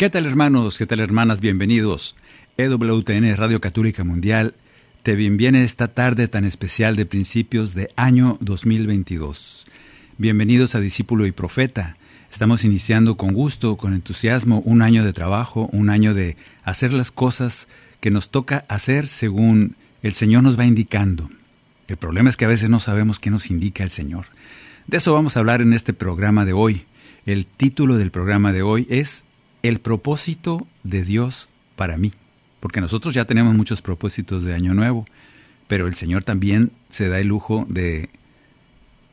¿Qué tal hermanos? ¿Qué tal hermanas? Bienvenidos. EWTN Radio Católica Mundial te bienviene esta tarde tan especial de principios de año 2022. Bienvenidos a Discípulo y Profeta. Estamos iniciando con gusto, con entusiasmo, un año de trabajo, un año de hacer las cosas que nos toca hacer según el Señor nos va indicando. El problema es que a veces no sabemos qué nos indica el Señor. De eso vamos a hablar en este programa de hoy. El título del programa de hoy es El propósito de Dios para mí. Porque nosotros ya tenemos muchos propósitos de Año Nuevo, pero el Señor también se da el lujo de,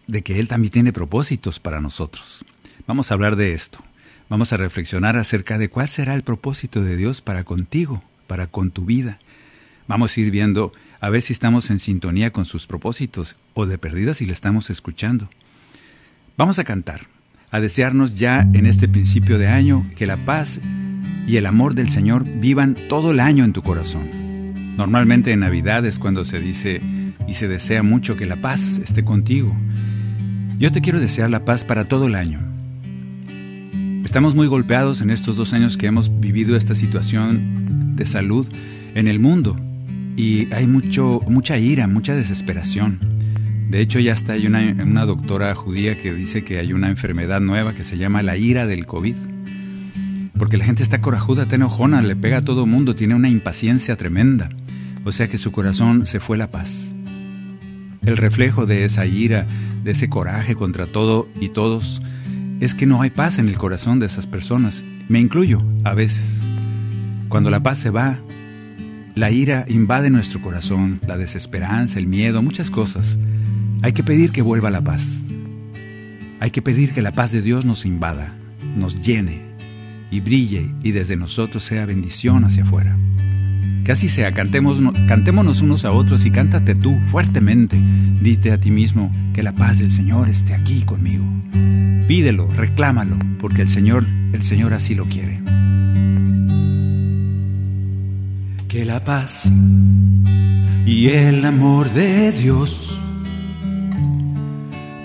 de que Él también tiene propósitos para nosotros. Vamos a hablar de esto. Vamos a reflexionar acerca de cuál será el propósito de Dios para contigo, para con tu vida. Vamos a ir viendo a ver si estamos en sintonía con sus propósitos o de perdida si le estamos escuchando. Vamos a cantar, a desearnos ya en este principio de año que la paz y el amor del Señor vivan todo el año en tu corazón. Normalmente en Navidad es cuando se dice y se desea mucho que la paz esté contigo. Yo te quiero desear la paz para todo el año. Estamos muy golpeados en estos dos años que hemos vivido esta situación de salud en el mundo y hay mucho, mucha ira, mucha desesperación. De hecho, ya está hay una, doctora judía que dice que hay una enfermedad nueva que se llama la ira del COVID. Porque la gente está corajuda, está enojona, le pega a todo mundo, tiene una impaciencia tremenda. O sea que su corazón se fue la paz. El reflejo de esa ira, de ese coraje contra todo y todos, es que no hay paz en el corazón de esas personas. Me incluyo a veces. Cuando la paz se va, la ira invade nuestro corazón, la desesperanza, el miedo, muchas cosas. Hay que pedir que vuelva la paz. Hay que pedir que la paz de Dios nos invada, nos llene y brille y desde nosotros sea bendición hacia afuera. Que así sea, cantémonos unos a otros y cántate tú fuertemente. Dite a ti mismo que la paz del Señor esté aquí conmigo. Pídelo, reclámalo, porque el Señor, el Señor así lo quiere. Que la paz y el amor de Dios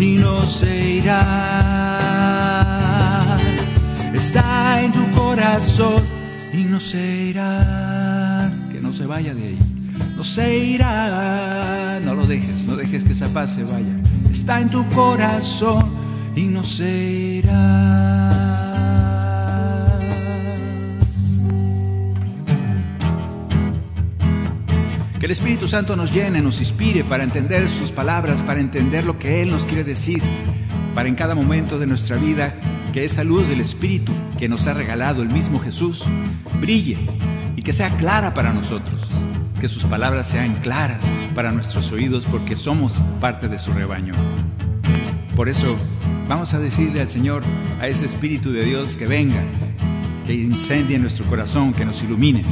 Y no se irá. Está en tu corazón y no se irá. Que no se vaya de ahí. No se irá. No lo dejes, no dejes que esa paz se vaya. Está en tu corazón y no se irá. Que el Espíritu Santo nos llene, nos inspire para entender sus palabras, para entender lo que Él nos quiere decir, para en cada momento de nuestra vida que esa luz del Espíritu que nos ha regalado el mismo Jesús brille y que sea clara para nosotros, que sus palabras sean claras para nuestros oídos porque somos parte de su rebaño. Por eso vamos a decirle al Señor, a ese Espíritu de Dios que venga, que incendie nuestro corazón, que nos ilumine,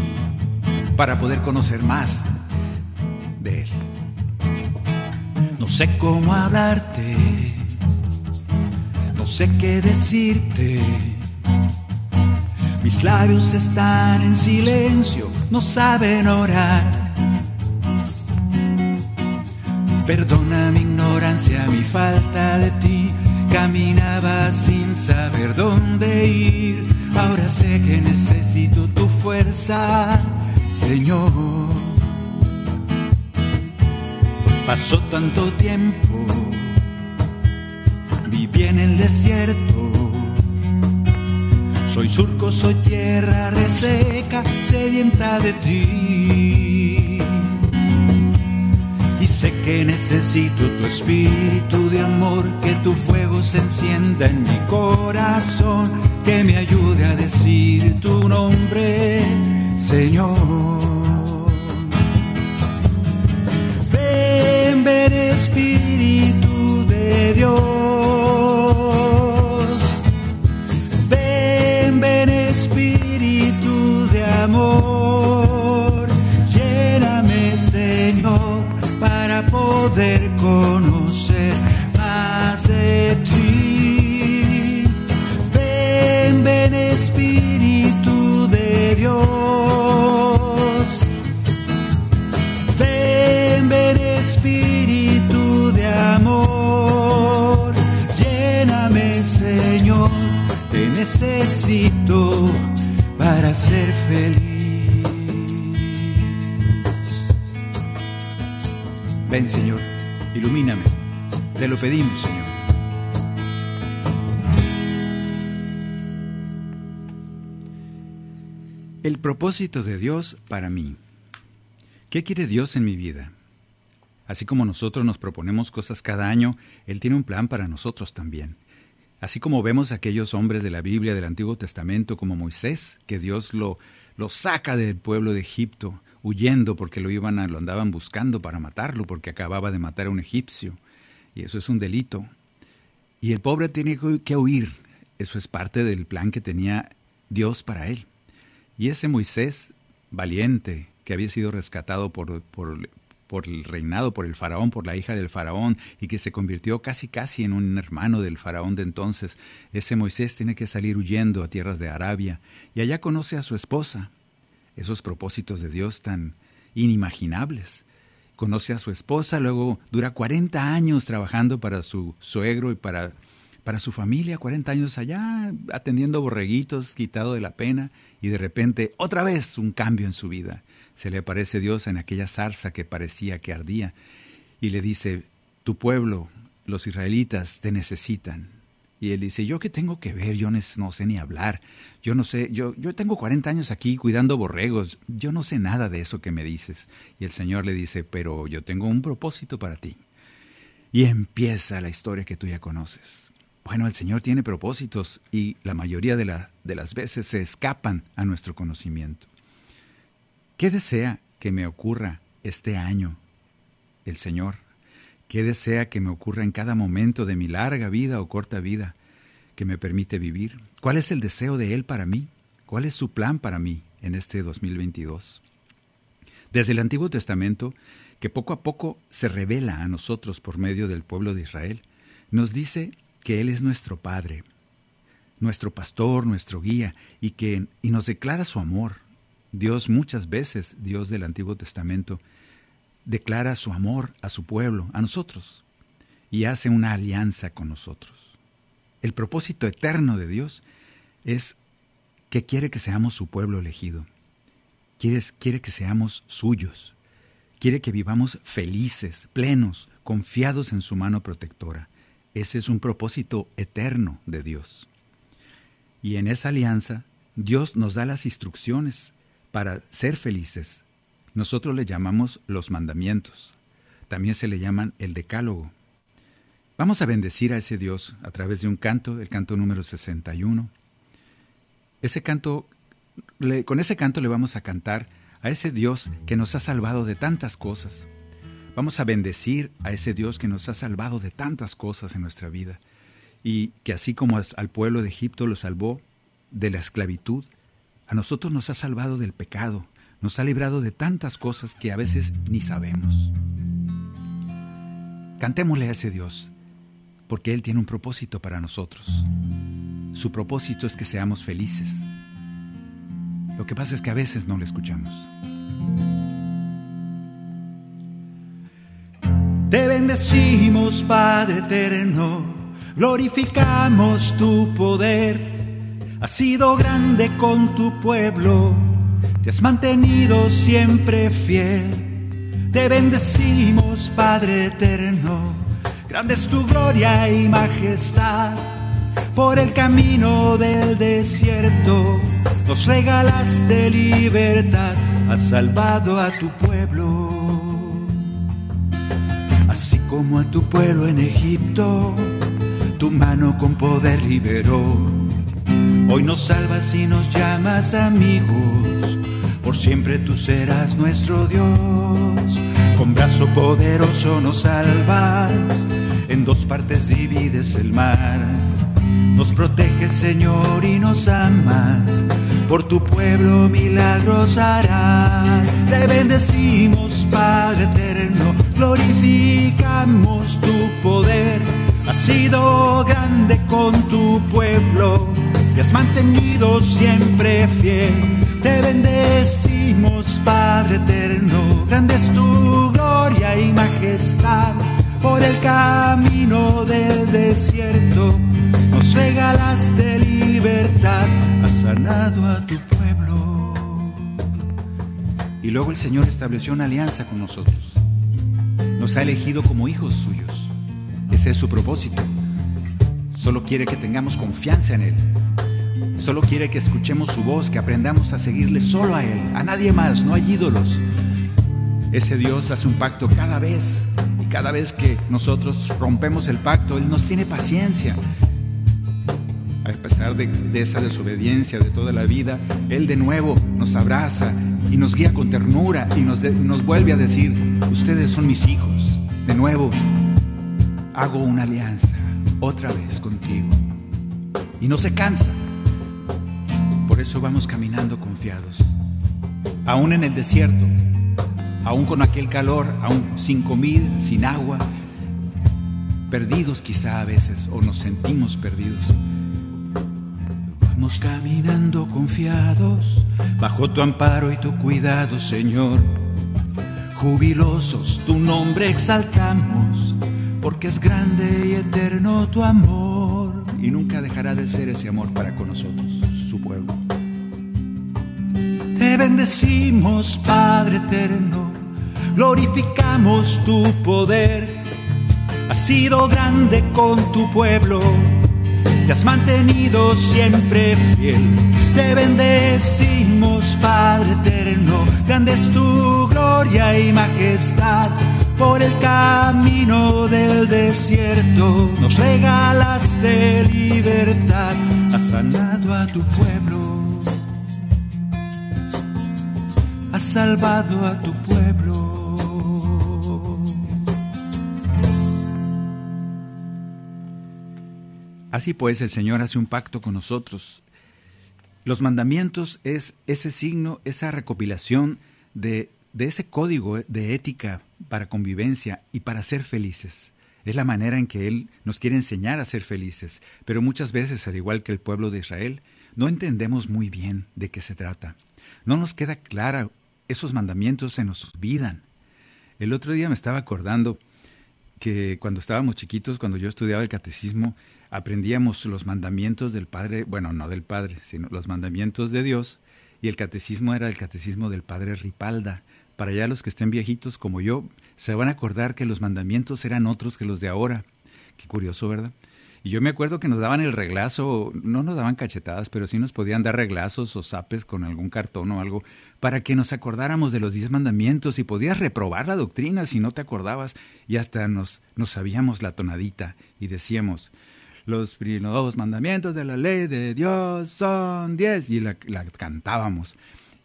para poder conocer más No sé cómo hablarte, no sé qué decirte. Mis labios están en silencio, no saben orar. Perdona mi ignorancia, mi falta de ti. Caminaba sin saber dónde ir. Ahora sé que necesito tu fuerza, Señor. Pasó tanto tiempo, viví en el desierto. Soy surco, soy tierra reseca, sedienta de ti. Y sé que necesito tu espíritu de amor, que tu fuego se encienda en mi corazón, que me ayude a decir tu nombre, Señor. Espíritu de Dios. Necesito para ser feliz. Ven Señor, ilumíname. Te lo pedimos, Señor. El propósito de Dios para mí. ¿Qué quiere Dios en mi vida? Así como nosotros nos proponemos cosas cada año, Él tiene un plan para nosotros también. Así como vemos a aquellos hombres de la Biblia del Antiguo Testamento como Moisés, que Dios lo, lo saca del pueblo de Egipto, huyendo porque lo iban a, lo andaban buscando para matarlo, porque acababa de matar a un egipcio. Y eso es un delito. Y el pobre tiene que huir. Eso es parte del plan que tenía Dios para él. Y ese Moisés, valiente, que había sido rescatado por, por, por, el reinado, por el faraón, por la hija del faraón, y que se convirtió casi casi en un hermano del faraón de entonces, ese Moisés tiene que salir huyendo a tierras de Arabia, y allá conoce a su esposa, esos propósitos de Dios tan inimaginables. Conoce a su esposa, luego dura 40 años trabajando para su suegro y para, para su familia, 40 años allá, atendiendo borreguitos, quitado de la pena, y de repente otra vez un cambio en su vida. Se le aparece Dios en aquella zarza que parecía que ardía y le dice, tu pueblo, los israelitas, te necesitan. Y él dice, ¿yo qué tengo que ver? Yo no sé ni hablar. Yo no sé, yo, yo tengo 40 años aquí cuidando borregos. Yo no sé nada de eso que me dices. Y el Señor le dice, pero yo tengo un propósito para ti. Y empieza la historia que tú ya conoces. Bueno, el Señor tiene propósitos y la mayoría de, de las veces se escapan a nuestro conocimiento. ¿Qué desea que me ocurra este año el Señor? ¿Qué desea que me ocurra en cada momento de mi larga vida o corta vida que me permite vivir? ¿Cuál es el deseo de Él para mí? ¿Cuál es su plan para mí en este 2022? Desde el Antiguo Testamento, que poco a poco se revela a nosotros por medio del pueblo de Israel, nos dice que Él es nuestro Padre, nuestro pastor, nuestro guía, y que y nos declara su amor. Dios muchas veces, Dios del Antiguo Testamento, declara su amor a su pueblo, a nosotros, y hace una alianza con nosotros. El propósito eterno de Dios es que quiere que seamos su pueblo elegido. Quiere, quiere que seamos suyos. Quiere que vivamos felices, plenos, confiados en su mano protectora. Ese es un propósito eterno de Dios. Y en esa alianza, Dios nos da las instrucciones para ser felices. Nosotros le llamamos los mandamientos. También se le llaman el decálogo. Vamos a bendecir a ese Dios a través de un canto, el canto número 61. Ese canto, con ese canto le vamos a cantar a ese Dios que nos ha salvado de tantas cosas. Vamos a bendecir a ese Dios que nos ha salvado de tantas cosas en nuestra vida y que así como al pueblo de Egipto lo salvó de la esclavitud, a nosotros nos ha salvado del pecado, nos ha librado de tantas cosas que a veces ni sabemos. Cantémosle a ese Dios, porque Él tiene un propósito para nosotros. Su propósito es que seamos felices. Lo que pasa es que a veces no lo escuchamos. Te bendecimos, Padre eterno, glorificamos tu poder. Has sido grande con tu pueblo, te has mantenido siempre fiel te bendecimos, Padre eterno. Grande es tu gloria y majestad. Por el camino del desierto nos regalaste libertad. Has salvado a tu pueblo. Así como a tu pueblo en Egipto, tu mano con poder liberó. Hoy nos salvas y nos llamas amigos por siempre tú serás nuestro Dios. Con brazo poderoso nos salvas, en dos partes divides el mar. Nos proteges, Señor, y nos amas. Por tu pueblo milagros harás. Te bendecimos, Padre eterno. Glorificamos tu poder. Has sido grande con tu pueblo. Has mantenido siempre fiel te bendecimos, Padre eterno, grande es tu gloria y majestad. Por el camino del desierto nos regalaste libertad, has sanado a tu pueblo. Y luego el Señor estableció una alianza con nosotros. Nos ha elegido como hijos suyos. Ese es su propósito. Solo quiere que tengamos confianza en Él Solo quiere que escuchemos su voz, que aprendamos a seguirle solo a Él, a nadie más, no hay ídolos. Ese Dios hace un pacto cada vez y cada vez que nosotros rompemos el pacto, Él nos tiene paciencia. A pesar de, esa desobediencia de toda la vida, Él de nuevo nos abraza y nos guía con ternura y nos, nos vuelve a decir, ustedes son mis hijos. De nuevo, hago una alianza otra vez contigo. Y no se cansa por eso vamos caminando confiados. Aún en el desierto, aún con aquel calor, aún sin comida, sin agua, perdidos quizá a veces o nos sentimos perdidos. Vamos caminando confiados bajo tu amparo y tu cuidado, Señor. Jubilosos tu nombre exaltamos, porque es grande y eterno tu amor. Y nunca dejará de ser ese amor para con nosotros, su pueblo. Bendecimos, Padre eterno, glorificamos tu poder. Has sido grande con tu pueblo, te has mantenido siempre fiel. Te bendecimos, Padre eterno, grande es tu gloria y majestad. Por el camino del desierto nos regalaste libertad, has sanado a tu pueblo salvado a tu pueblo. Así pues, el Señor hace un pacto con nosotros. Los mandamientos es ese signo, esa recopilación de, de ese código de ética para convivencia y para ser felices. Es la manera en que Él nos quiere enseñar a ser felices, pero muchas veces, al igual que el pueblo de Israel, no entendemos muy bien de qué se trata. No nos queda clara esos mandamientos se nos olvidan. El otro día me estaba acordando que cuando estábamos chiquitos, cuando yo estudiaba el catecismo, aprendíamos los mandamientos del Padre, bueno, no del Padre, sino los mandamientos de Dios, y el catecismo era el catecismo del Padre Ripalda. Para allá los que estén viejitos como yo, se van a acordar que los mandamientos eran otros que los de ahora. Qué curioso, ¿verdad? Y yo me acuerdo que nos daban el reglazo, no nos daban cachetadas, pero sí nos podían dar reglazos o zapes con algún cartón o algo para que nos acordáramos de los diez mandamientos y podías reprobar la doctrina si no te acordabas y hasta nos, nos sabíamos la tonadita y decíamos, los primeros mandamientos de la ley de Dios son diez y la, la cantábamos.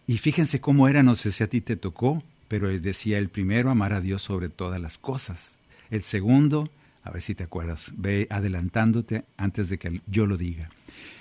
Y fíjense cómo era, no sé si a ti te tocó, pero decía el primero, amar a Dios sobre todas las cosas. El segundo, a ver si te acuerdas, ve adelantándote antes de que yo lo diga.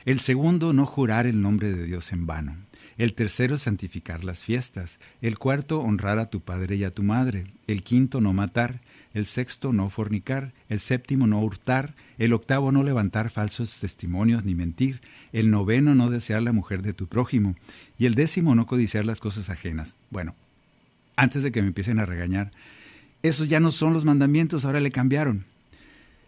El segundo, no jurar el nombre de Dios en vano. El tercero, santificar las fiestas. El cuarto, honrar a tu padre y a tu madre. El quinto, no matar. El sexto, no fornicar. El séptimo, no hurtar. El octavo, no levantar falsos testimonios ni mentir. El noveno, no desear la mujer de tu prójimo. Y el décimo, no codiciar las cosas ajenas. Bueno, antes de que me empiecen a regañar, esos ya no son los mandamientos, ahora le cambiaron.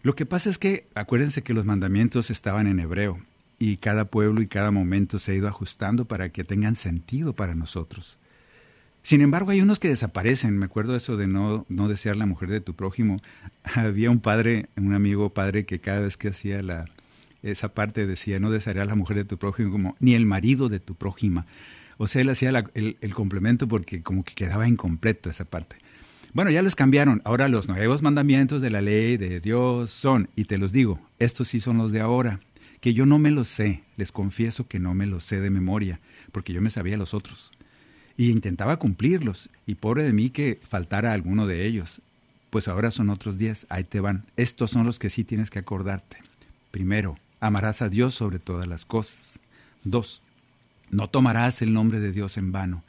Lo que pasa es que, acuérdense que los mandamientos estaban en hebreo y cada pueblo y cada momento se ha ido ajustando para que tengan sentido para nosotros. Sin embargo, hay unos que desaparecen. Me acuerdo eso de no, no desear la mujer de tu prójimo. Había un padre, un amigo padre, que cada vez que hacía la, esa parte decía, no desearás la mujer de tu prójimo como ni el marido de tu prójima. O sea, él hacía el, el, complemento porque como que quedaba incompleto esa parte. Bueno, ya los cambiaron. Ahora los nuevos mandamientos de la ley de Dios son, y te los digo, estos sí son los de ahora que yo no me lo sé, les confieso que no me lo sé de memoria, porque yo me sabía los otros. Y intentaba cumplirlos, y pobre de mí que faltara alguno de ellos. Pues ahora son otros diez, ahí te van. Estos son los que sí tienes que acordarte. Primero, amarás a Dios sobre todas las cosas. Dos, no tomarás el nombre de Dios en vano.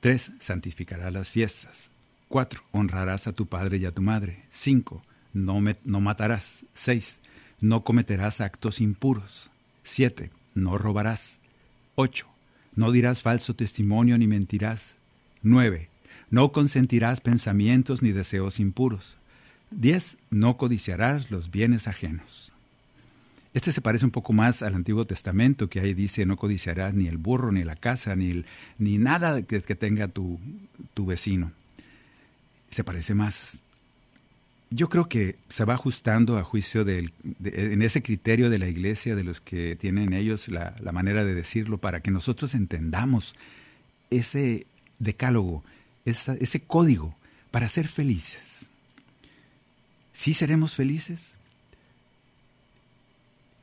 Tres, santificarás las fiestas. Cuatro, honrarás a tu padre y a tu madre. Cinco, no, no matarás. Seis, no cometerás actos impuros. 7. No robarás. 8. No dirás falso testimonio ni mentirás. 9. No consentirás pensamientos ni deseos impuros. 10. No codiciarás los bienes ajenos. Este se parece un poco más al Antiguo Testamento, que ahí dice no codiciarás ni el burro, ni la casa, ni, ni nada que, que tenga tu, tu vecino. Se parece más yo creo que se va ajustando a juicio del, en ese criterio de la iglesia, de los que tienen ellos la, manera de decirlo, para que nosotros entendamos ese decálogo, ese código para ser felices. ¿Sí seremos felices?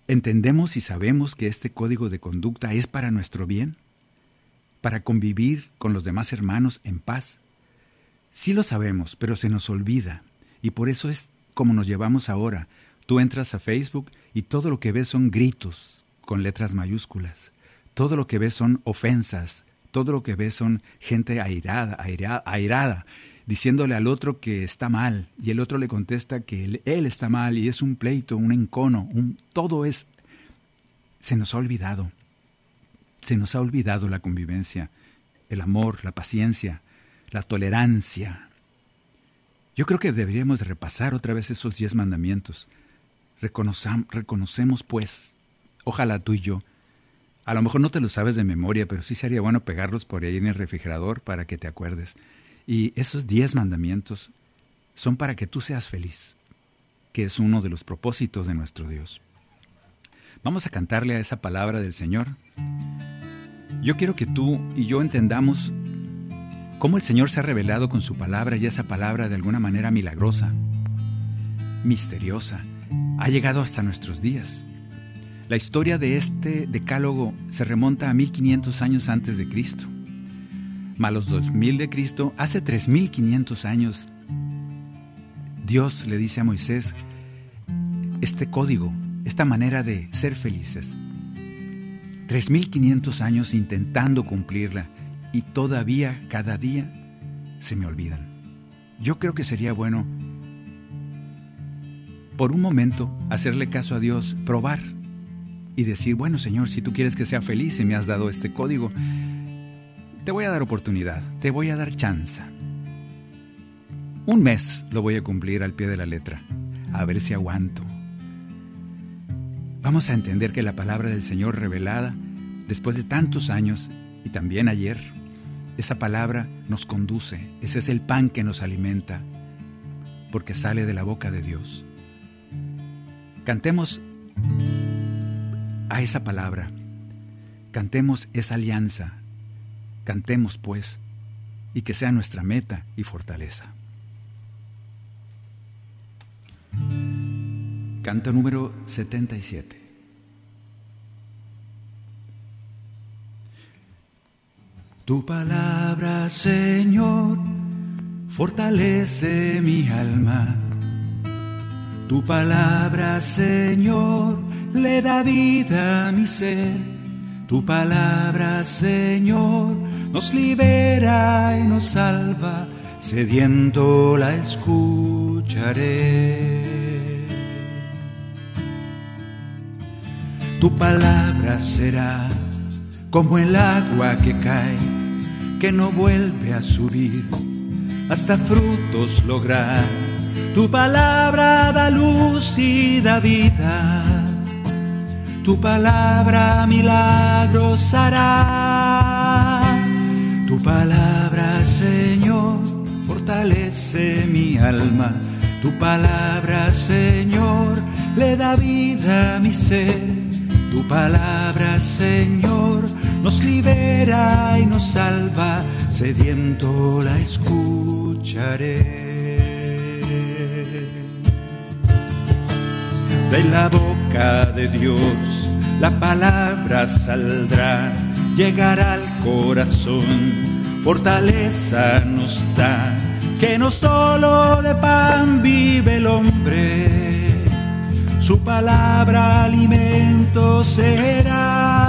¿Entendemos y sabemos que este código de conducta es para nuestro bien? ¿Para convivir con los demás hermanos en paz? Sí lo sabemos, pero se nos olvida y por eso es como nos llevamos ahora. Tú entras a Facebook y todo lo que ves son gritos con letras mayúsculas. Todo lo que ves son ofensas. Todo lo que ves son gente airada, airada, diciéndole al otro que está mal. Y el otro le contesta que él, él está mal y es un pleito, un encono. Un, todo es... Se nos ha olvidado. Se nos ha olvidado la convivencia, el amor, la paciencia, la tolerancia, yo creo que deberíamos repasar otra vez esos diez mandamientos. reconocemos, pues, ojalá tú y yo, a lo mejor no te lo sabes de memoria, pero sí sería bueno pegarlos por ahí en el refrigerador para que te acuerdes. Y esos diez mandamientos son para que tú seas feliz, que es uno de los propósitos de nuestro Dios. Vamos a cantarle a esa palabra del Señor. Yo quiero que tú y yo entendamos cómo el Señor se ha revelado con su palabra y esa palabra de alguna manera milagrosa, misteriosa, ha llegado hasta nuestros días. La historia de este decálogo se remonta a 1500 años antes de Cristo. A los 2000 de Cristo, hace 3500 años, Dios le dice a Moisés este código, esta manera de ser felices. 3500 años intentando cumplirla y todavía cada día se me olvidan. Yo creo que sería bueno por un momento hacerle caso a Dios, probar y decir, bueno Señor, si tú quieres que sea feliz y me has dado este código, te voy a dar oportunidad, te voy a dar chance. Un mes lo voy a cumplir al pie de la letra, a ver si aguanto. Vamos a entender que la palabra del Señor revelada, después de tantos años y también ayer, esa palabra nos conduce, ese es el pan que nos alimenta, porque sale de la boca de Dios. Cantemos a esa palabra, cantemos esa alianza, cantemos pues, y que sea nuestra meta y fortaleza. Canto número 77. Tu palabra, Señor, fortalece mi alma. Tu palabra, Señor, le da vida a mi ser. Tu palabra, Señor, nos libera y nos salva. Sediento la escucharé. Tu palabra será como el agua que cae, que no vuelve a subir hasta frutos lograr. Tu palabra da luz y da vida. Tu palabra milagros hará. Tu palabra, Señor, fortalece mi alma. Tu palabra, Señor, le da vida a mi ser. Tu palabra, Señor, nos libera y nos salva, sediento la escucharé. De la boca de Dios la palabra saldrá, llegará al corazón, fortaleza nos da, que no solo de pan vive el hombre, su palabra alimento será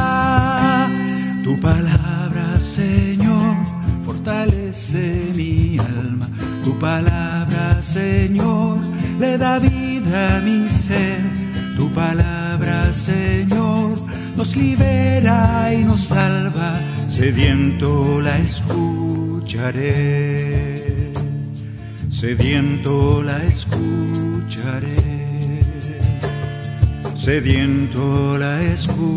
tu palabra, Señor, fortalece mi alma. Tu palabra, Señor, le da vida a mi ser. Tu palabra, Señor, nos libera y nos salva. Sediento la escucharé. Sediento la escucharé. Sediento la escucharé.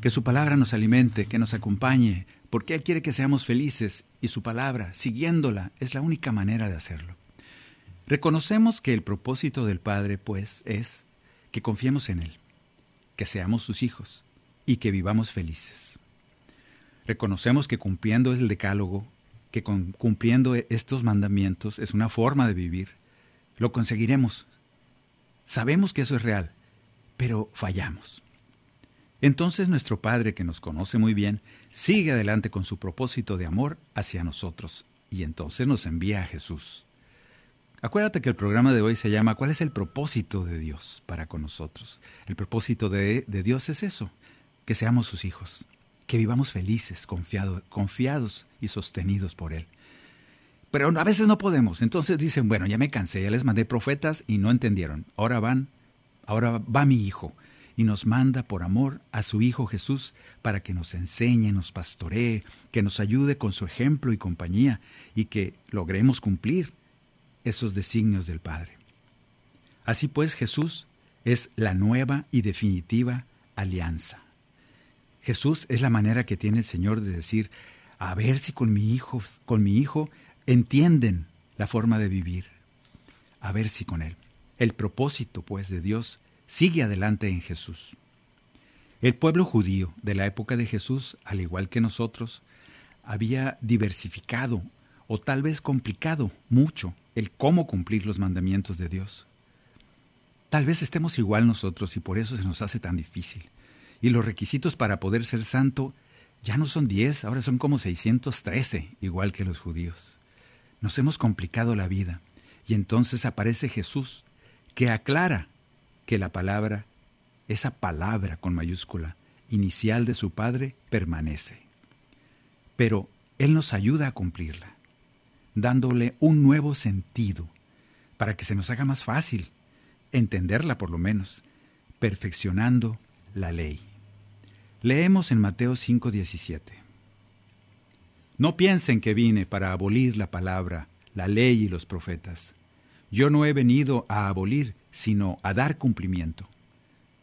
Que su palabra nos alimente, que nos acompañe, porque Él quiere que seamos felices y su palabra, siguiéndola, es la única manera de hacerlo. Reconocemos que el propósito del Padre, pues, es que confiemos en Él, que seamos sus hijos y que vivamos felices. Reconocemos que cumpliendo el decálogo, que cumpliendo estos mandamientos es una forma de vivir, lo conseguiremos. Sabemos que eso es real, pero fallamos. Entonces nuestro Padre, que nos conoce muy bien, sigue adelante con su propósito de amor hacia nosotros y entonces nos envía a Jesús. Acuérdate que el programa de hoy se llama ¿Cuál es el propósito de Dios para con nosotros? El propósito de, Dios es eso, que seamos sus hijos, que vivamos felices, confiados y sostenidos por Él. Pero a veces no podemos, entonces dicen, bueno, ya me cansé, ya les mandé profetas y no entendieron. Ahora van, ahora va mi hijo y nos manda por amor a su Hijo Jesús para que nos enseñe, nos pastoree, que nos ayude con su ejemplo y compañía y que logremos cumplir esos designios del Padre. Así pues, Jesús es la nueva y definitiva alianza. Jesús es la manera que tiene el Señor de decir, a ver si con mi hijo, con mi hijo entienden la forma de vivir. A ver si con él. El propósito, pues, de Dios sigue adelante en Jesús. El pueblo judío de la época de Jesús, al igual que nosotros, había diversificado o tal vez complicado mucho el cómo cumplir los mandamientos de Dios. Tal vez estemos igual nosotros y por eso se nos hace tan difícil. Y los requisitos para poder ser santo ya no son 10, ahora son como 613, igual que los judíos. Nos hemos complicado la vida y entonces aparece Jesús que aclara que la palabra, esa palabra con mayúscula, inicial de su Padre, permanece. Pero Él nos ayuda a cumplirla, dándole un nuevo sentido, para que se nos haga más fácil, entenderla por lo menos, perfeccionando la ley. Leemos en Mateo 5:17. No piensen que vine para abolir la palabra, la ley y los profetas. Yo no he venido a abolir, sino a dar cumplimiento.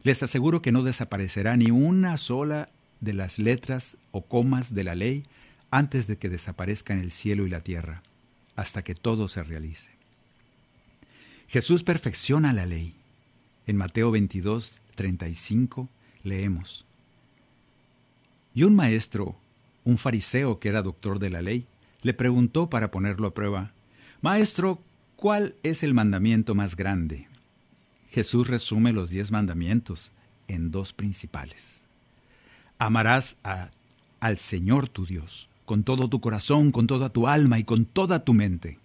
Les aseguro que no desaparecerá ni una sola de las letras o comas de la ley antes de que desaparezcan el cielo y la tierra, hasta que todo se realice. Jesús perfecciona la ley. En Mateo 22, 35 leemos. Y un maestro, un fariseo que era doctor de la ley, le preguntó para ponerlo a prueba, Maestro, ¿cuál es el mandamiento más grande? Jesús resume los diez mandamientos en dos principales. Amarás al Señor tu Dios con todo tu corazón, con toda tu alma y con toda tu mente.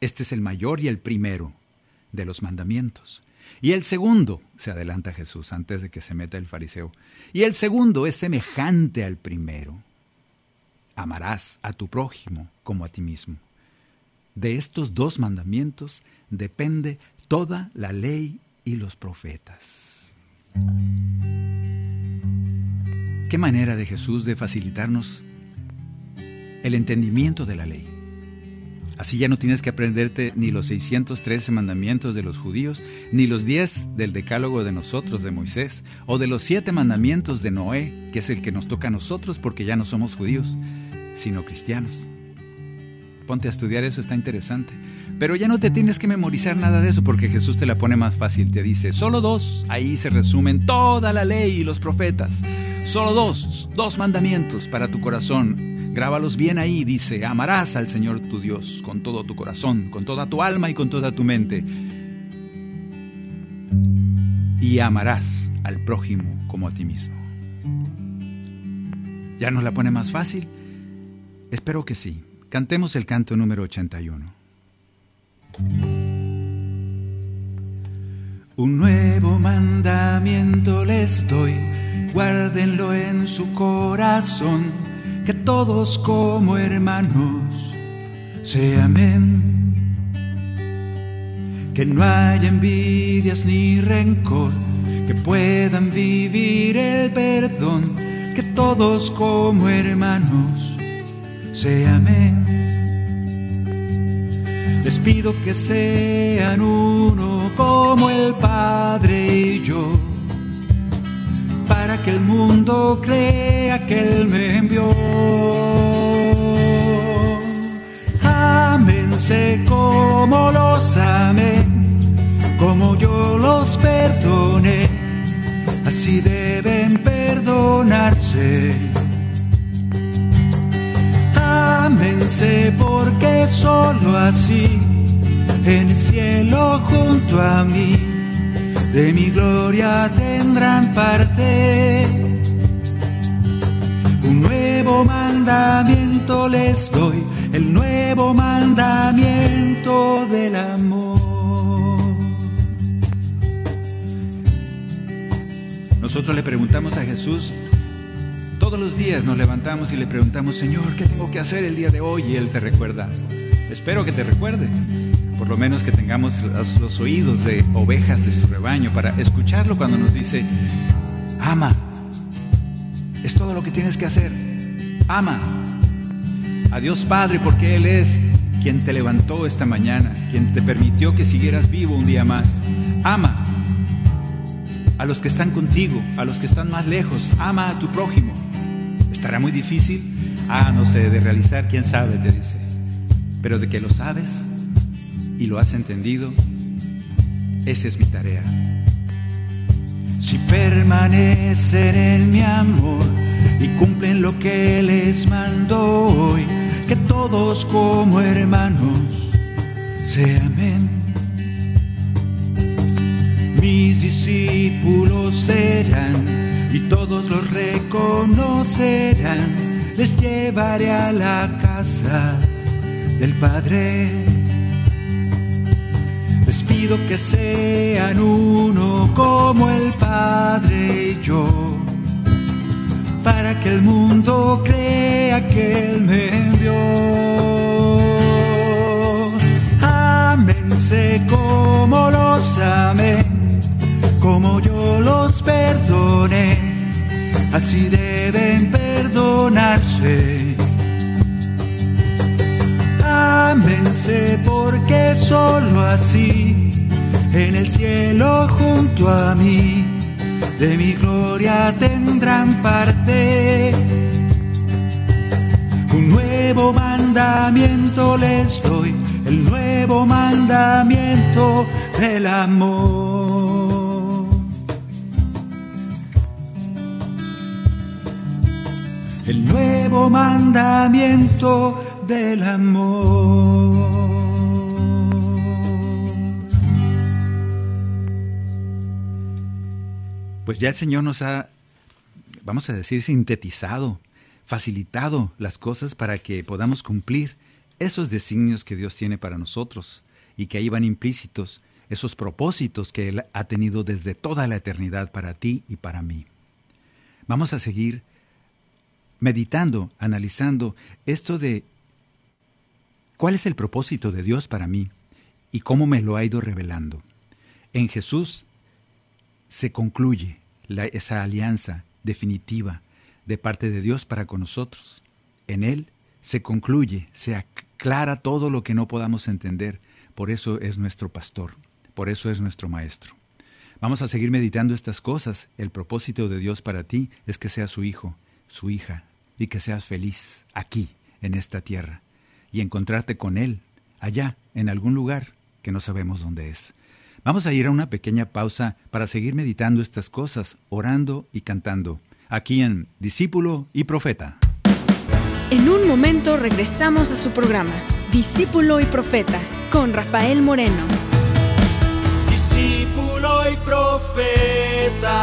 Este es el mayor y el primero de los mandamientos. Y el segundo, se adelanta Jesús antes de que se meta el fariseo, y el segundo es semejante al primero. Amarás a tu prójimo como a ti mismo. De estos dos mandamientos depende toda la ley y los profetas. Qué manera de Jesús de facilitarnos el entendimiento de la ley. Así ya no tienes que aprenderte ni los 613 mandamientos de los judíos, ni los 10 del decálogo de nosotros, de Moisés, o de los 7 mandamientos de Noé, que es el que nos toca a nosotros porque ya no somos judíos, sino cristianos. Ponte a estudiar eso, está interesante. Pero ya no te tienes que memorizar nada de eso porque Jesús te la pone más fácil. Te dice, solo dos, ahí se resumen toda la ley y los profetas. Solo dos, dos mandamientos para tu corazón Grábalos bien ahí, dice, amarás al Señor tu Dios con todo tu corazón, con toda tu alma y con toda tu mente. Y amarás al prójimo como a ti mismo. ¿Ya nos la pone más fácil? Espero que sí. Cantemos el canto número 81. Un nuevo mandamiento les doy, guárdenlo en su corazón que todos como hermanos se amen. Que no haya envidias ni rencor, que puedan vivir el perdón, que todos como hermanos se amen. Les pido que sean uno como el Padre y yo para que el mundo crea que Él me envió. Ámense como los amé, como yo los perdoné, así deben perdonarse. Ámense porque solo así en el cielo junto a mí de mi gloria tendrán parte. Un nuevo mandamiento les doy, el nuevo mandamiento del amor. Nosotros le preguntamos a Jesús, todos los días nos levantamos y le preguntamos, Señor, ¿qué tengo que hacer el día de hoy? Y Él te recuerda. Espero que te recuerde por lo menos que tengamos los, oídos de ovejas de su rebaño para escucharlo cuando nos dice, ama, es todo lo que tienes que hacer, ama a Dios Padre porque Él es quien te levantó esta mañana, quien te permitió que siguieras vivo un día más, ama a los que están contigo, a los que están más lejos, ama a tu prójimo. ¿Estará muy difícil? Ah, no sé, de realizar, quién sabe, te dice. Pero de que lo sabes, y lo has entendido, esa es mi tarea. Si permanecen en mi amor y cumplen lo que les mando hoy, que todos como hermanos se amen. Mis discípulos serán y todos los reconocerán. Les llevaré a la casa del Padre pido que sean uno como el Padre y yo, para que el mundo crea que Él me envió. Ámense como los amé, como yo los perdoné, así deben perdonarse Ámense porque solo así en el cielo junto a mí de mi gloria tendrán parte. Un nuevo mandamiento les doy, el nuevo mandamiento del amor. Nuevo mandamiento del amor. Pues ya el Señor nos ha vamos a decir, sintetizado, facilitado las cosas para que podamos cumplir esos designios que Dios tiene para nosotros y que ahí van implícitos esos propósitos que Él ha tenido desde toda la eternidad para ti y para mí. Vamos a seguir meditando, analizando esto de cuál es el propósito de Dios para mí y cómo me lo ha ido revelando. En Jesús se concluye esa alianza definitiva de parte de Dios para con nosotros. En Él se concluye, se aclara todo lo que no podamos entender. Por eso es nuestro pastor, por eso es nuestro maestro. Vamos a seguir meditando estas cosas. El propósito de Dios para ti es que seas su hijo, su hija, y que seas feliz aquí, en esta tierra, y encontrarte con Él, allá, en algún lugar que no sabemos dónde es. Vamos a ir a una pequeña pausa para seguir meditando estas cosas, orando y cantando, aquí en Discípulo y Profeta. En un momento regresamos a su programa, Discípulo y Profeta, con Rafael Moreno. Discípulo y Profeta.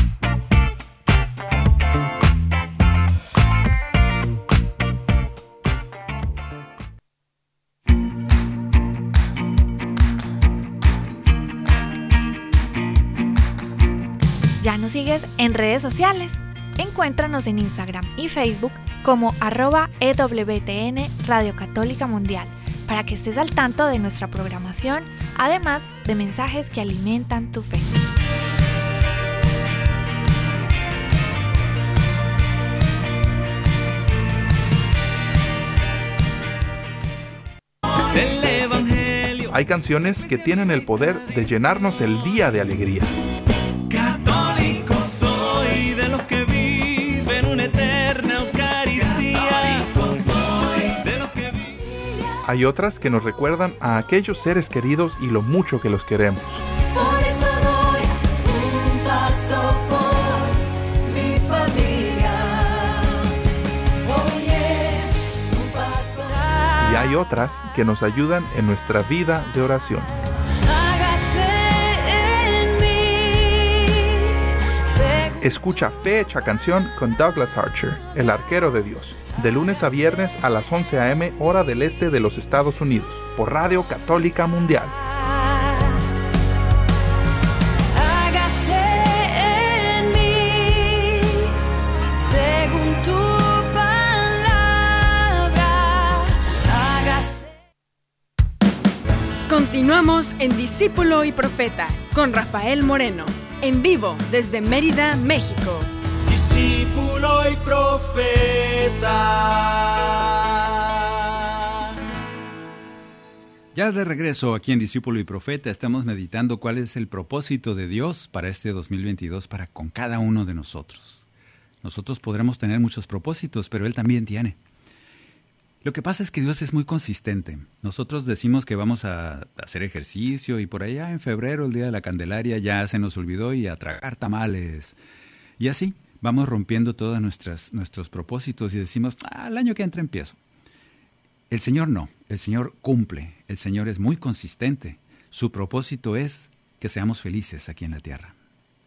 ¿Ya nos sigues en redes sociales? Encuéntranos en Instagram y Facebook como arroba EWTN Radio Católica Mundial para que estés al tanto de nuestra programación, además de mensajes que alimentan tu fe. Hay canciones que tienen el poder de llenarnos el día de alegría. Hay otras que nos recuerdan a aquellos seres queridos y lo mucho que los queremos. Por eso doy un paso por mi familia. Oye, un paso. Y hay otras que nos ayudan en nuestra vida de oración. Escucha Fe Hecha Canción con Douglas Archer, el arquero de Dios, de lunes a viernes a las 11 a.m. hora del este de los Estados Unidos, por Radio Católica Mundial. Hágase en mí, según tu palabra. Hágase. Continuamos en Discípulo y Profeta con Rafael Moreno, en vivo desde Mérida, México. Discípulo y profeta. Ya de regreso aquí en Discípulo y Profeta estamos meditando cuál es el propósito de Dios para este 2022 para con cada uno de nosotros. Nosotros podremos tener muchos propósitos, pero Él también tiene. Lo que pasa es que Dios es muy consistente. Nosotros decimos que vamos a hacer ejercicio y por allá en febrero, el día de la Candelaria, ya se nos olvidó y a tragar tamales. Y así vamos rompiendo todos nuestros propósitos y decimos, ah, el año que entra empiezo. El Señor no, el Señor cumple, el Señor es muy consistente. Su propósito es que seamos felices aquí en la tierra.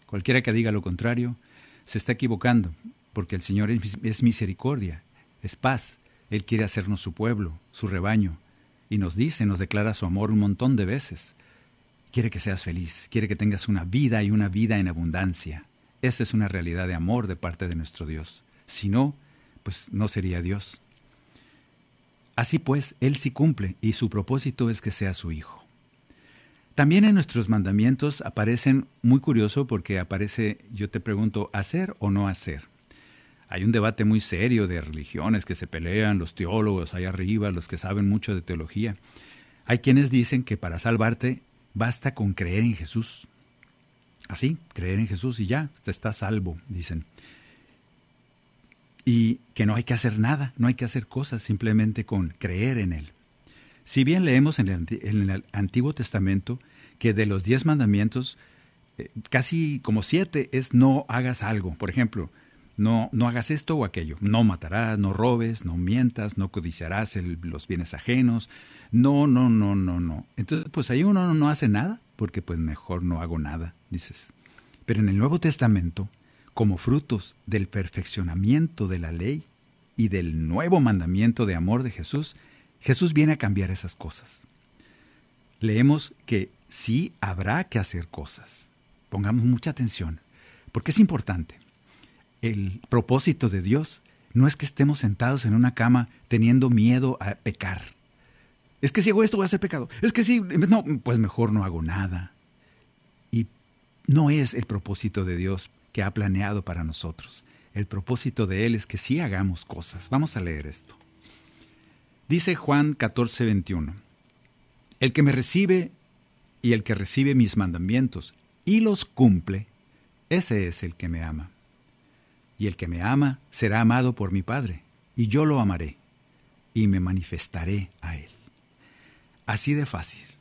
Cualquiera que diga lo contrario se está equivocando, porque el Señor es misericordia, es paz. Él quiere hacernos su pueblo, su rebaño, y nos dice, nos declara su amor un montón de veces. Quiere que seas feliz, quiere que tengas una vida y una vida en abundancia. Esta es una realidad de amor de parte de nuestro Dios. Si no, pues no sería Dios. Así pues, Él sí cumple y su propósito es que sea su Hijo. También en nuestros mandamientos aparecen, muy curioso porque aparece, yo te pregunto, ¿hacer o no hacer? Hay un debate muy serio de religiones que se pelean, los teólogos allá arriba, los que saben mucho de teología. Hay quienes dicen que para salvarte basta con creer en Jesús. Así, creer en Jesús y ya, te estás salvo, dicen. y que no hay que hacer nada, no hay que hacer cosas, simplemente con creer en Él. Si bien leemos en el, Antiguo Testamento que de los diez mandamientos, eh, casi como siete es no hagas algo. Por ejemplo, no, no hagas esto o aquello. No matarás, no robes, no mientas, no codiciarás los bienes ajenos. No, no, no, no, no. Entonces, pues ahí uno no hace nada, porque pues mejor no hago nada, dices. Pero en el Nuevo Testamento, como frutos del perfeccionamiento de la ley y del nuevo mandamiento de amor de Jesús, Jesús viene a cambiar esas cosas. Leemos que sí habrá que hacer cosas. Pongamos mucha atención, porque es importante. El propósito de Dios no es que estemos sentados en una cama teniendo miedo a pecar. Es que si hago esto voy a ser pecado. Es que si, no, pues mejor no hago nada. Y no es el propósito de Dios que ha planeado para nosotros. El propósito de Él es que sí hagamos cosas. Vamos a leer esto. Dice Juan 14, 21. El que me recibe y el que recibe mis mandamientos y los cumple, ese es el que me ama. Y el que me ama será amado por mi Padre, y yo lo amaré, y me manifestaré a él. Así de fácil.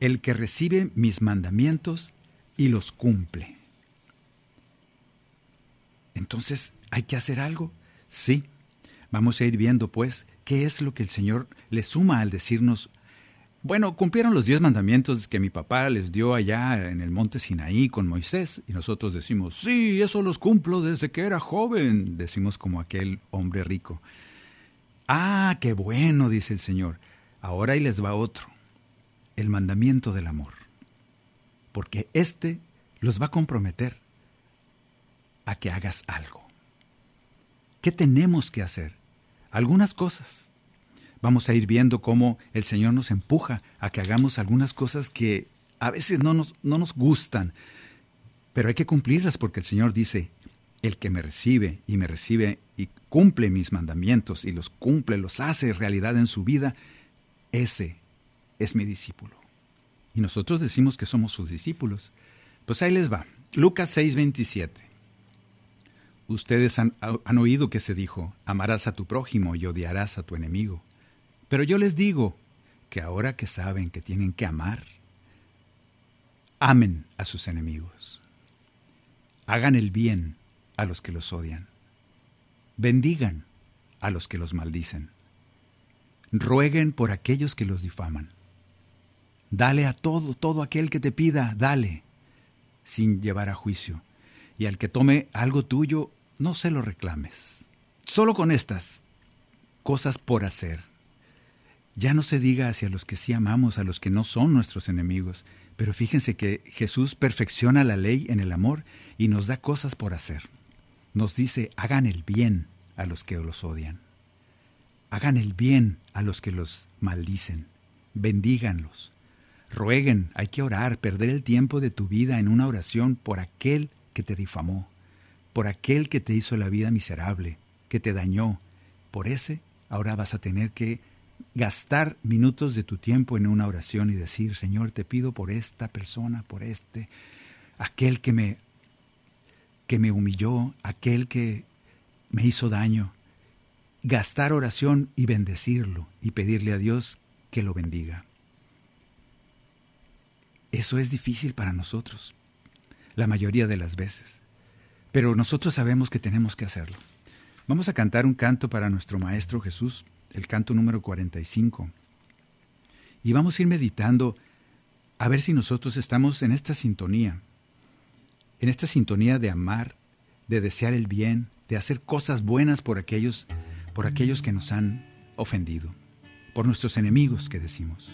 El que recibe mis mandamientos y los cumple. Entonces, ¿hay que hacer algo? Sí. Vamos a ir viendo, pues, qué es lo que el Señor le suma al decirnos, bueno, cumplieron los diez mandamientos que mi papá les dio allá en el monte Sinaí con Moisés, y nosotros decimos, sí, eso los cumplo desde que era joven, decimos como aquel hombre rico. Ah, qué bueno, dice el Señor. Ahora ahí les va otro, el mandamiento del amor, porque este los va a comprometer a que hagas algo. ¿Qué tenemos que hacer? Algunas cosas. Vamos a ir viendo cómo el Señor nos empuja a que hagamos algunas cosas que a veces no nos, no nos gustan, pero hay que cumplirlas porque el Señor dice, el que me recibe y me recibe y cumple mis mandamientos y los cumple, los hace realidad en su vida, ese es mi discípulo. Y nosotros decimos que somos sus discípulos. Pues ahí les va. Lucas 6:27. Ustedes han, han, oído que se dijo, amarás a tu prójimo y odiarás a tu enemigo. Pero yo les digo que ahora que saben que tienen que amar, amen a sus enemigos. Hagan el bien a los que los odian. Bendigan a los que los maldicen. Rueguen por aquellos que los difaman. Dale a todo, todo aquel que te pida, dale, sin llevar a juicio. Y al que tome algo tuyo, no se lo reclames. Solo con estas cosas por hacer. Ya no se diga hacia los que sí amamos, a los que no son nuestros enemigos, pero fíjense que Jesús perfecciona la ley en el amor y nos da cosas por hacer. Nos dice, hagan el bien a los que los odian. Hagan el bien a los que los maldicen. Bendíganlos. Rueguen, hay que orar, perder el tiempo de tu vida en una oración por aquel que te difamó, por aquel que te hizo la vida miserable, que te dañó. Por ese, ahora vas a tener que gastar minutos de tu tiempo en una oración y decir, Señor, te pido por esta persona, por este, aquel que me que me humilló, aquel que me hizo daño. Gastar oración y bendecirlo y pedirle a Dios que lo bendiga. Eso es difícil para nosotros, la mayoría de las veces, pero nosotros sabemos que tenemos que hacerlo. Vamos a cantar un canto para nuestro Maestro Jesús, el canto número 45. Y vamos a ir meditando a ver si nosotros estamos en esta sintonía, en esta sintonía de amar, de desear el bien, de hacer cosas buenas por aquellos, por aquellos que nos han ofendido, por nuestros enemigos que decimos.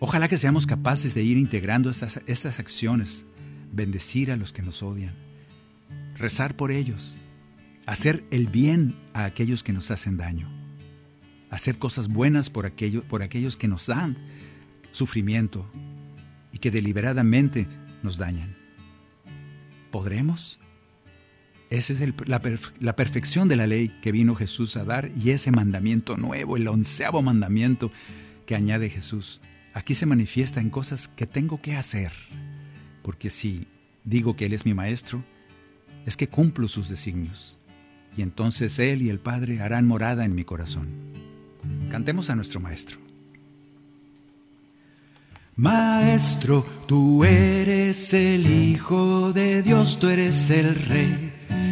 Ojalá que seamos capaces de ir integrando estas, estas acciones, bendecir a los que nos odian, rezar por ellos, hacer el bien a aquellos que nos hacen daño, hacer cosas buenas por, por aquellos que nos dan sufrimiento y que deliberadamente nos dañan. ¿Podremos? Esa es la, la, perfección de la ley que vino Jesús a dar y ese mandamiento nuevo, el onceavo mandamiento que añade Jesús. Aquí se manifiesta en cosas que tengo que hacer, porque si digo que Él es mi maestro, es que cumplo sus designios. y entonces Él y el Padre harán morada en mi corazón. Cantemos a nuestro Maestro. Maestro, tú eres el Hijo de Dios, tú eres el Rey,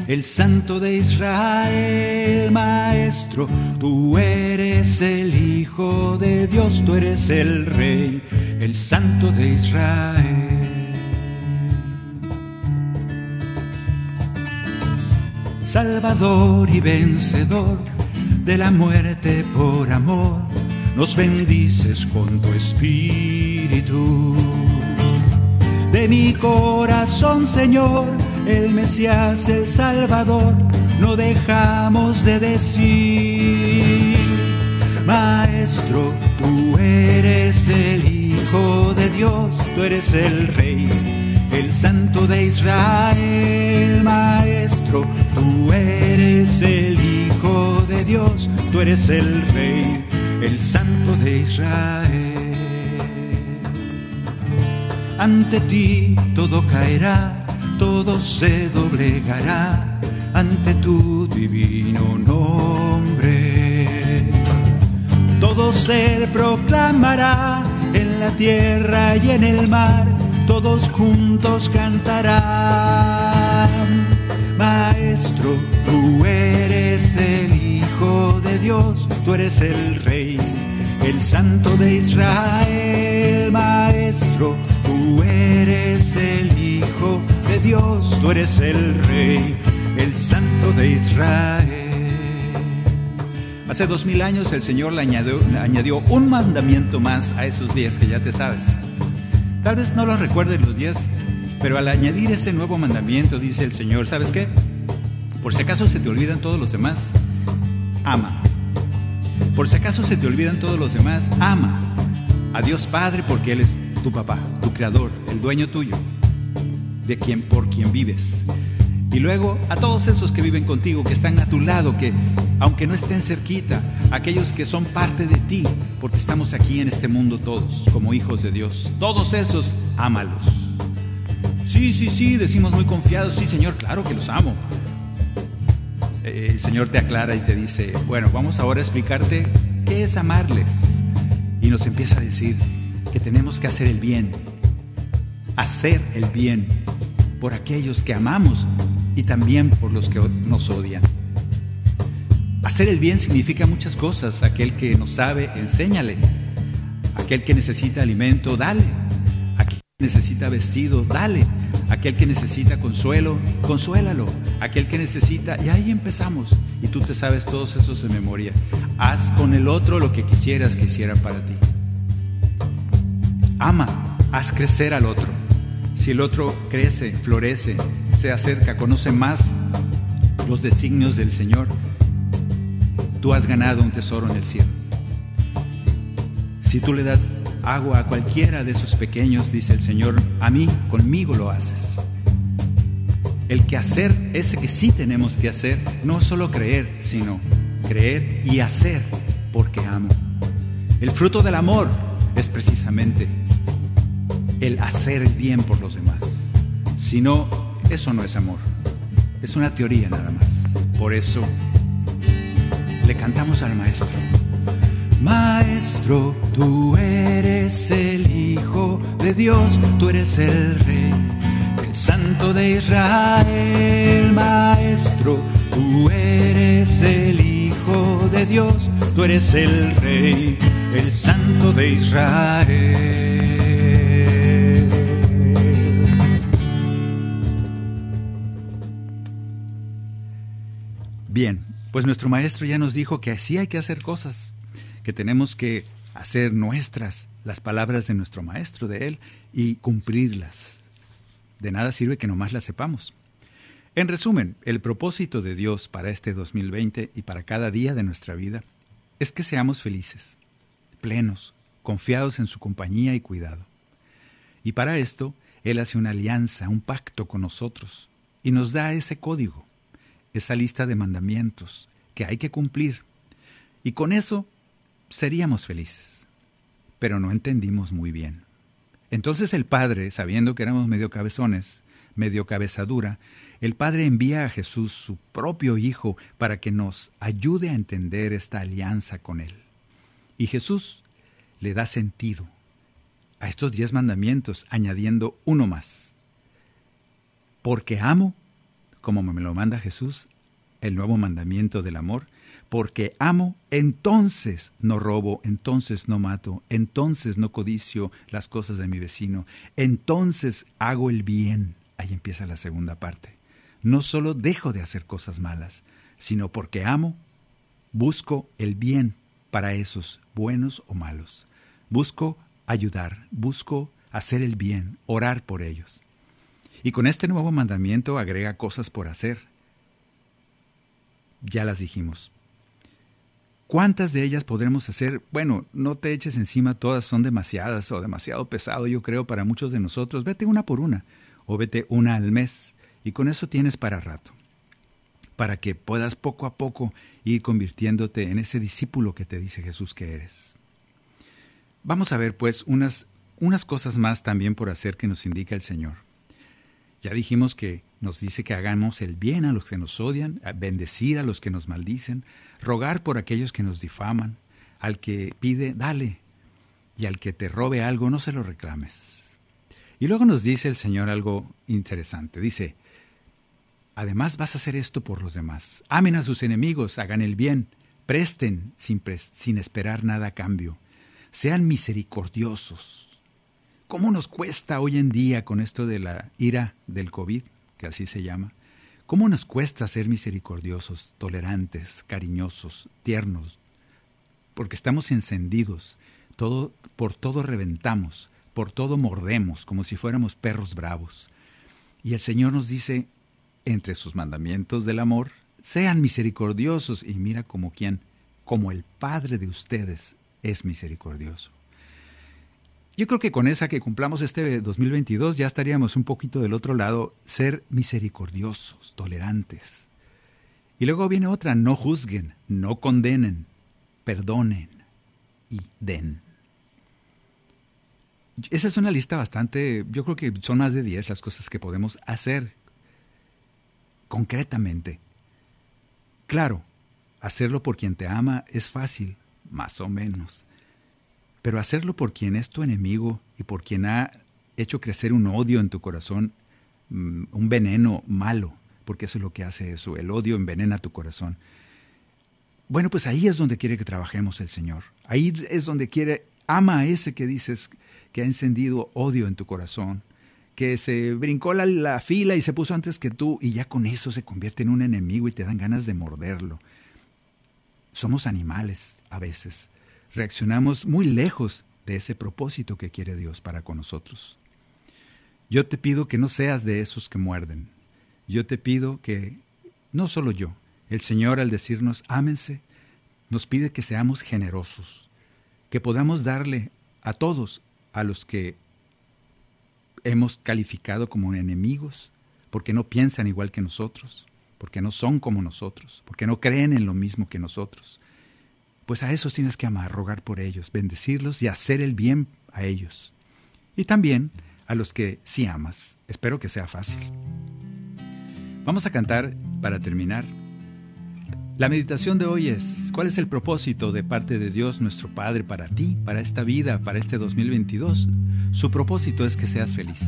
el Santo de Israel. Maestro, tú eres el Hijo de Dios, tú eres el Rey, el Santo de Israel. Salvador y vencedor de la muerte por amor, nos bendices con tu espíritu. De mi corazón, Señor, el Mesías, el Salvador, no dejamos de decir, Maestro, tú eres el Hijo de Dios, tú eres el Rey, el Santo de Israel, Maestro, tú eres el Hijo de Dios, tú eres el Rey, el Santo de Israel. Ante ti todo caerá, todo se doblegará ante tu divino nombre. Todo ser proclamará en la tierra y en el mar, todos juntos cantarán. Maestro, tú eres el Hijo de Dios, tú eres el Rey, el Santo de Israel. Maestro, tú eres el Dios, tú eres el Rey, el Santo de Israel. Hace dos mil años el Señor le añadió, un mandamiento más a esos días que ya te sabes. Tal vez no los recuerdes los días, pero al añadir ese nuevo mandamiento dice el Señor, ¿sabes qué? Por si acaso se te olvidan todos los demás, ama. Por si acaso se te olvidan todos los demás, ama a Dios Padre porque Él es tu papá, tu creador, el dueño tuyo, de quien por quien vives. Y luego a todos esos que viven contigo, que están a tu lado, que aunque no estén cerquita, aquellos que son parte de ti, porque estamos aquí en este mundo todos, como hijos de Dios, todos esos, ámalos. Sí, sí, sí, decimos muy confiados, sí, Señor, claro que los amo. Eh, El Señor te aclara y te dice, bueno, vamos ahora a explicarte qué es amarles. Y nos empieza a decir que tenemos que hacer el bien, hacer el bien por aquellos que amamos y también por los que nos odian. Hacer el bien significa muchas cosas. Aquel que no sabe, enséñale. Aquel que necesita alimento, dale. Aquel que necesita vestido, dale. Aquel que necesita consuelo, consuélalo. Aquel que necesita, y ahí empezamos. Y tú te sabes todos esos de memoria. Haz con el otro lo que quisieras que hiciera para ti. Ama, haz crecer al otro. Si el otro crece, florece, se acerca, conoce más los designios del Señor, tú has ganado un tesoro en el cielo. Si tú le das agua a cualquiera de esos pequeños, dice el Señor, a mí, conmigo lo haces. El que hacer, ese que sí tenemos que hacer, no solo creer, sino creer y hacer porque amo. El fruto del amor es precisamente el hacer bien por los demás. Si no, eso no es amor. Es una teoría nada más. Por eso le cantamos al maestro. Maestro, tú eres el Hijo de Dios, tú eres el Rey, el Santo de Israel. Maestro, tú eres el Hijo de Dios, tú eres el Rey, el Santo de Israel. Bien, pues nuestro maestro ya nos dijo que así hay que hacer cosas, que tenemos que hacer nuestras las palabras de nuestro maestro, de él, y cumplirlas. De nada sirve que nomás las sepamos. En resumen, el propósito de Dios para este 2020 y para cada día de nuestra vida es que seamos felices, plenos, confiados en su compañía y cuidado. Y para esto, Él hace una alianza, un pacto con nosotros, y nos da ese código, esa lista de mandamientos que hay que cumplir. Y con eso seríamos felices. Pero no entendimos muy bien. Entonces el Padre, sabiendo que éramos medio cabezones, medio cabezadura, el Padre envía a Jesús su propio Hijo para que nos ayude a entender esta alianza con Él. Y Jesús le da sentido a estos diez mandamientos añadiendo uno más. Porque amo, como me lo manda Jesús, el nuevo mandamiento del amor, porque amo, entonces no robo, entonces no mato, entonces no codicio las cosas de mi vecino, entonces hago el bien. Ahí empieza la segunda parte. No solo dejo de hacer cosas malas, sino porque amo, busco el bien para esos buenos o malos. Busco ayudar, busco hacer el bien, orar por ellos. Y con este nuevo mandamiento agrega cosas por hacer. Ya las dijimos. ¿Cuántas de ellas podremos hacer? Bueno, no te eches encima, todas son demasiadas o demasiado pesado, yo creo, para muchos de nosotros. Vete una por una o vete una al mes y con eso tienes para rato, para que puedas poco a poco ir convirtiéndote en ese discípulo que te dice Jesús que eres. Vamos a ver pues unas, unas cosas más también por hacer que nos indica el Señor. Ya dijimos que nos dice que hagamos el bien a los que nos odian, bendecir a los que nos maldicen, rogar por aquellos que nos difaman, al que pide, dale, y al que te robe algo, no se lo reclames. Y luego nos dice el Señor algo interesante. Dice, además vas a hacer esto por los demás. Amen a sus enemigos, hagan el bien, presten sin, sin esperar nada a cambio. Sean misericordiosos. ¿Cómo nos cuesta hoy en día con esto de la ira del COVID, que así se llama? ¿Cómo nos cuesta ser misericordiosos, tolerantes, cariñosos, tiernos? Porque estamos encendidos, todo, por todo reventamos, por todo mordemos, como si fuéramos perros bravos. Y el Señor nos dice, entre sus mandamientos del amor, sean misericordiosos y mira como quien, como el Padre de ustedes es misericordioso. Yo creo que con esa que cumplamos este 2022 ya estaríamos un poquito del otro lado, ser misericordiosos, tolerantes. Y luego viene otra, no juzguen, no condenen, perdonen y den. Esa es una lista bastante, yo creo que son más de 10 las cosas que podemos hacer concretamente. Claro, hacerlo por quien te ama es fácil, más o menos. Pero hacerlo por quien es tu enemigo y por quien ha hecho crecer un odio en tu corazón, mm, un veneno malo, porque eso es lo que hace eso, el odio envenena tu corazón. Bueno, pues ahí es donde quiere que trabajemos el Señor. Ahí es donde quiere, ama a ese que dices que ha encendido odio en tu corazón, que se brincó la, la fila y se puso antes que tú y ya con eso se convierte en un enemigo y te dan ganas de morderlo. Somos animales a veces. Reaccionamos muy lejos de ese propósito que quiere Dios para con nosotros. Yo te pido que no seas de esos que muerden. Yo te pido que, no solo yo, el Señor al decirnos ámense, nos pide que seamos generosos, que podamos darle a todos a los que hemos calificado como enemigos, porque no piensan igual que nosotros, porque no son como nosotros, porque no creen en lo mismo que nosotros. Pues a esos tienes que amar, rogar por ellos, bendecirlos y hacer el bien a ellos. Y también a los que sí amas. Espero que sea fácil. Vamos a cantar para terminar. La meditación de hoy es, ¿cuál es el propósito de parte de Dios nuestro Padre para ti, para esta vida, para este 2022? Su propósito es que seas feliz.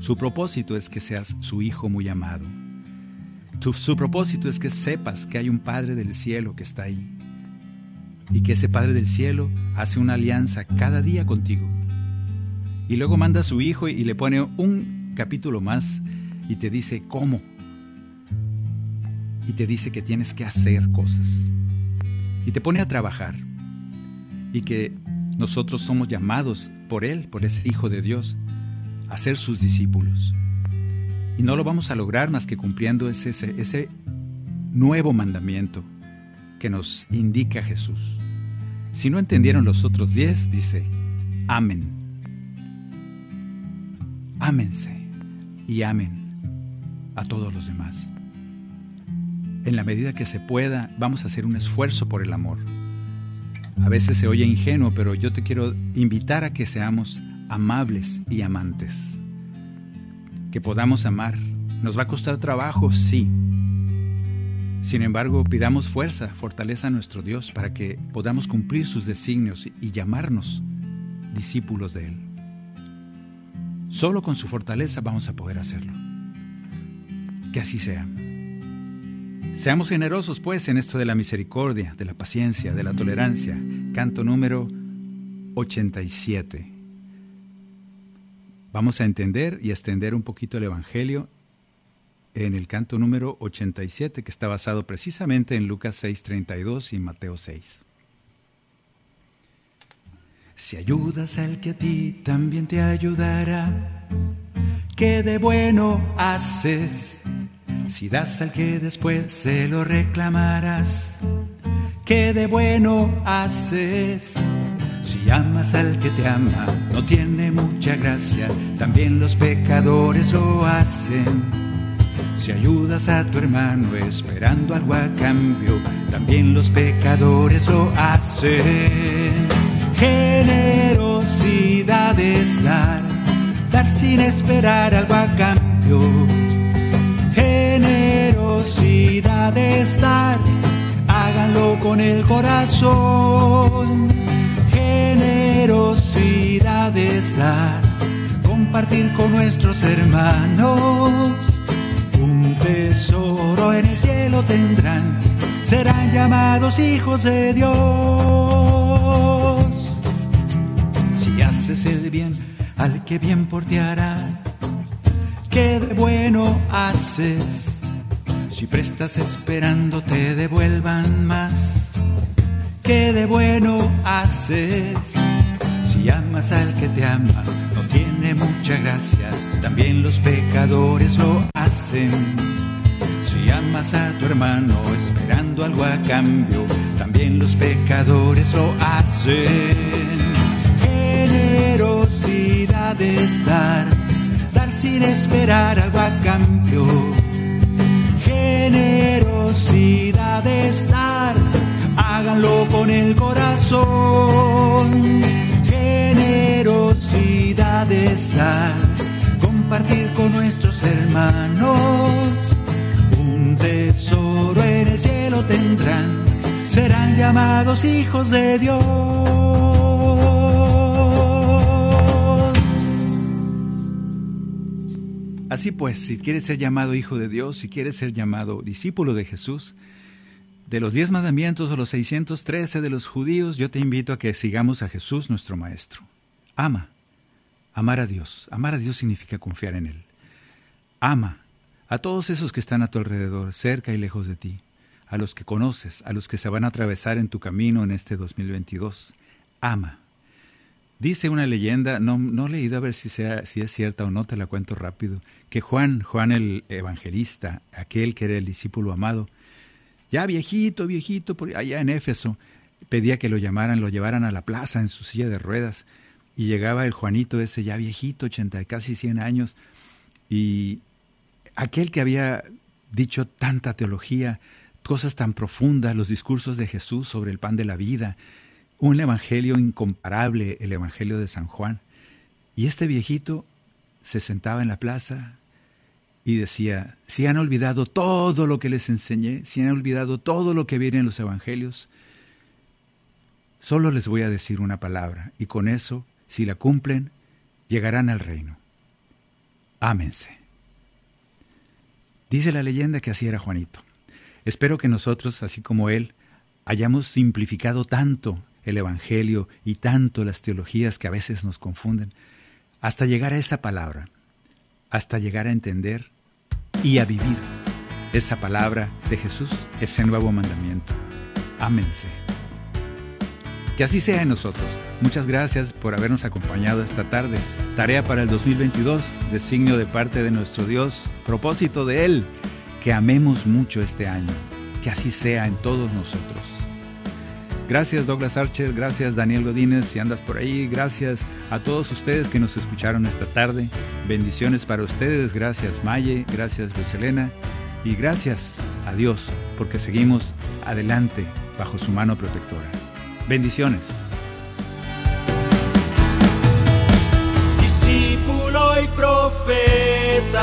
Su propósito es que seas su hijo muy amado. Su propósito es que sepas que hay un Padre del cielo que está ahí y que ese Padre del cielo hace una alianza cada día contigo. Y luego manda a su hijo y le pone un capítulo más y te dice cómo y te dice que tienes que hacer cosas. Y te pone a trabajar. Y que nosotros somos llamados por Él, por ese Hijo de Dios, a ser sus discípulos. Y no lo vamos a lograr más que cumpliendo ese, ese, nuevo mandamiento que nos indica Jesús. Si no entendieron los otros diez, dice, amen. Ámense y amen a todos los demás en la medida que se pueda, vamos a hacer un esfuerzo por el amor. A veces se oye ingenuo, pero yo te quiero invitar a que seamos amables y amantes. que podamos amar. Nos va a costar trabajo, sí. Sin embargo, pidamos fuerza, fortaleza a nuestro Dios para que podamos cumplir sus designios y llamarnos discípulos de Él. Solo con su fortaleza vamos a poder hacerlo. Que así sea. Seamos generosos pues en esto de la misericordia, de la paciencia, de la tolerancia. Canto número 87. Vamos a entender y extender un poquito el Evangelio en el canto número 87 que está basado precisamente en Lucas 6:32 y Mateo 6. Si ayudas al que a ti también te ayudará, ¿qué de bueno haces? Si das al que después se lo reclamarás, ¿qué de bueno haces? Si amas al que te ama, no tiene mucha gracia, también los pecadores lo hacen. Si ayudas a tu hermano esperando algo a cambio, también los pecadores lo hacen. Generosidad es dar, dar sin esperar algo a cambio. Generosidad es dar, háganlo con el corazón. Generosidad es dar, compartir con nuestros hermanos. Un tesoro en el cielo tendrán, serán llamados hijos de Dios. Si haces el bien al que bien por ti hará, ¿qué de bueno haces? Si prestas esperando te devuelvan más, ¿qué de bueno haces? Si amas al que te ama, no tiene mucha gracia, también los pecadores lo hacen. Si amas a tu hermano esperando algo a cambio, también los pecadores lo hacen. Generosidad es dar, dar sin esperar algo a cambio. Generosidad es dar, háganlo con el corazón. Generosidad es dar, compartir con nuestros hermanos. Un tesoro en el cielo tendrán, serán llamados hijos de Dios. Así pues, si quieres ser llamado hijo de Dios, si quieres ser llamado discípulo de Jesús, de los diez mandamientos o los 613 de los judíos, yo te invito a que sigamos a Jesús nuestro Maestro. Ama. Amar a Dios. Amar a Dios significa confiar en Él. Ama a todos esos que están a tu alrededor, cerca y lejos de ti, a los que conoces, a los que se van a atravesar en tu camino en este 2022. Ama. Dice una leyenda, no, no he leído a ver si, sea, si es cierta o no, te la cuento rápido, que Juan, Juan el evangelista, aquel que era el discípulo amado, ya viejito, viejito, por allá en Éfeso, pedía que lo llamaran, lo llevaran a la plaza en su silla de ruedas, y llegaba el Juanito ese ya viejito, 80, casi 100 años, y aquel que había dicho tanta teología, cosas tan profundas, los discursos de Jesús sobre el pan de la vida, un evangelio incomparable, el evangelio de San Juan. Y este viejito se sentaba en la plaza y decía, si han olvidado todo lo que les enseñé, si han olvidado todo lo que viene en los evangelios, solo les voy a decir una palabra y con eso, si la cumplen, llegarán al reino. Ámense. Dice la leyenda que así era Juanito. Espero que nosotros, así como él, hayamos simplificado tanto el Evangelio y tanto las teologías que a veces nos confunden, hasta llegar a esa palabra, hasta llegar a entender y a vivir esa palabra de Jesús, ese nuevo mandamiento. Ámense. Que así sea en nosotros. Muchas gracias por habernos acompañado esta tarde. Tarea para el 2022, designio de parte de nuestro Dios, propósito de Él, que amemos mucho este año. Que así sea en todos nosotros. Gracias Douglas Archer, gracias Daniel Godínez si andas por ahí, gracias a todos ustedes que nos escucharon esta tarde. Bendiciones para ustedes, gracias Maye, gracias Lucelena y gracias a Dios porque seguimos adelante bajo su mano protectora. Bendiciones. Discípulo y profeta.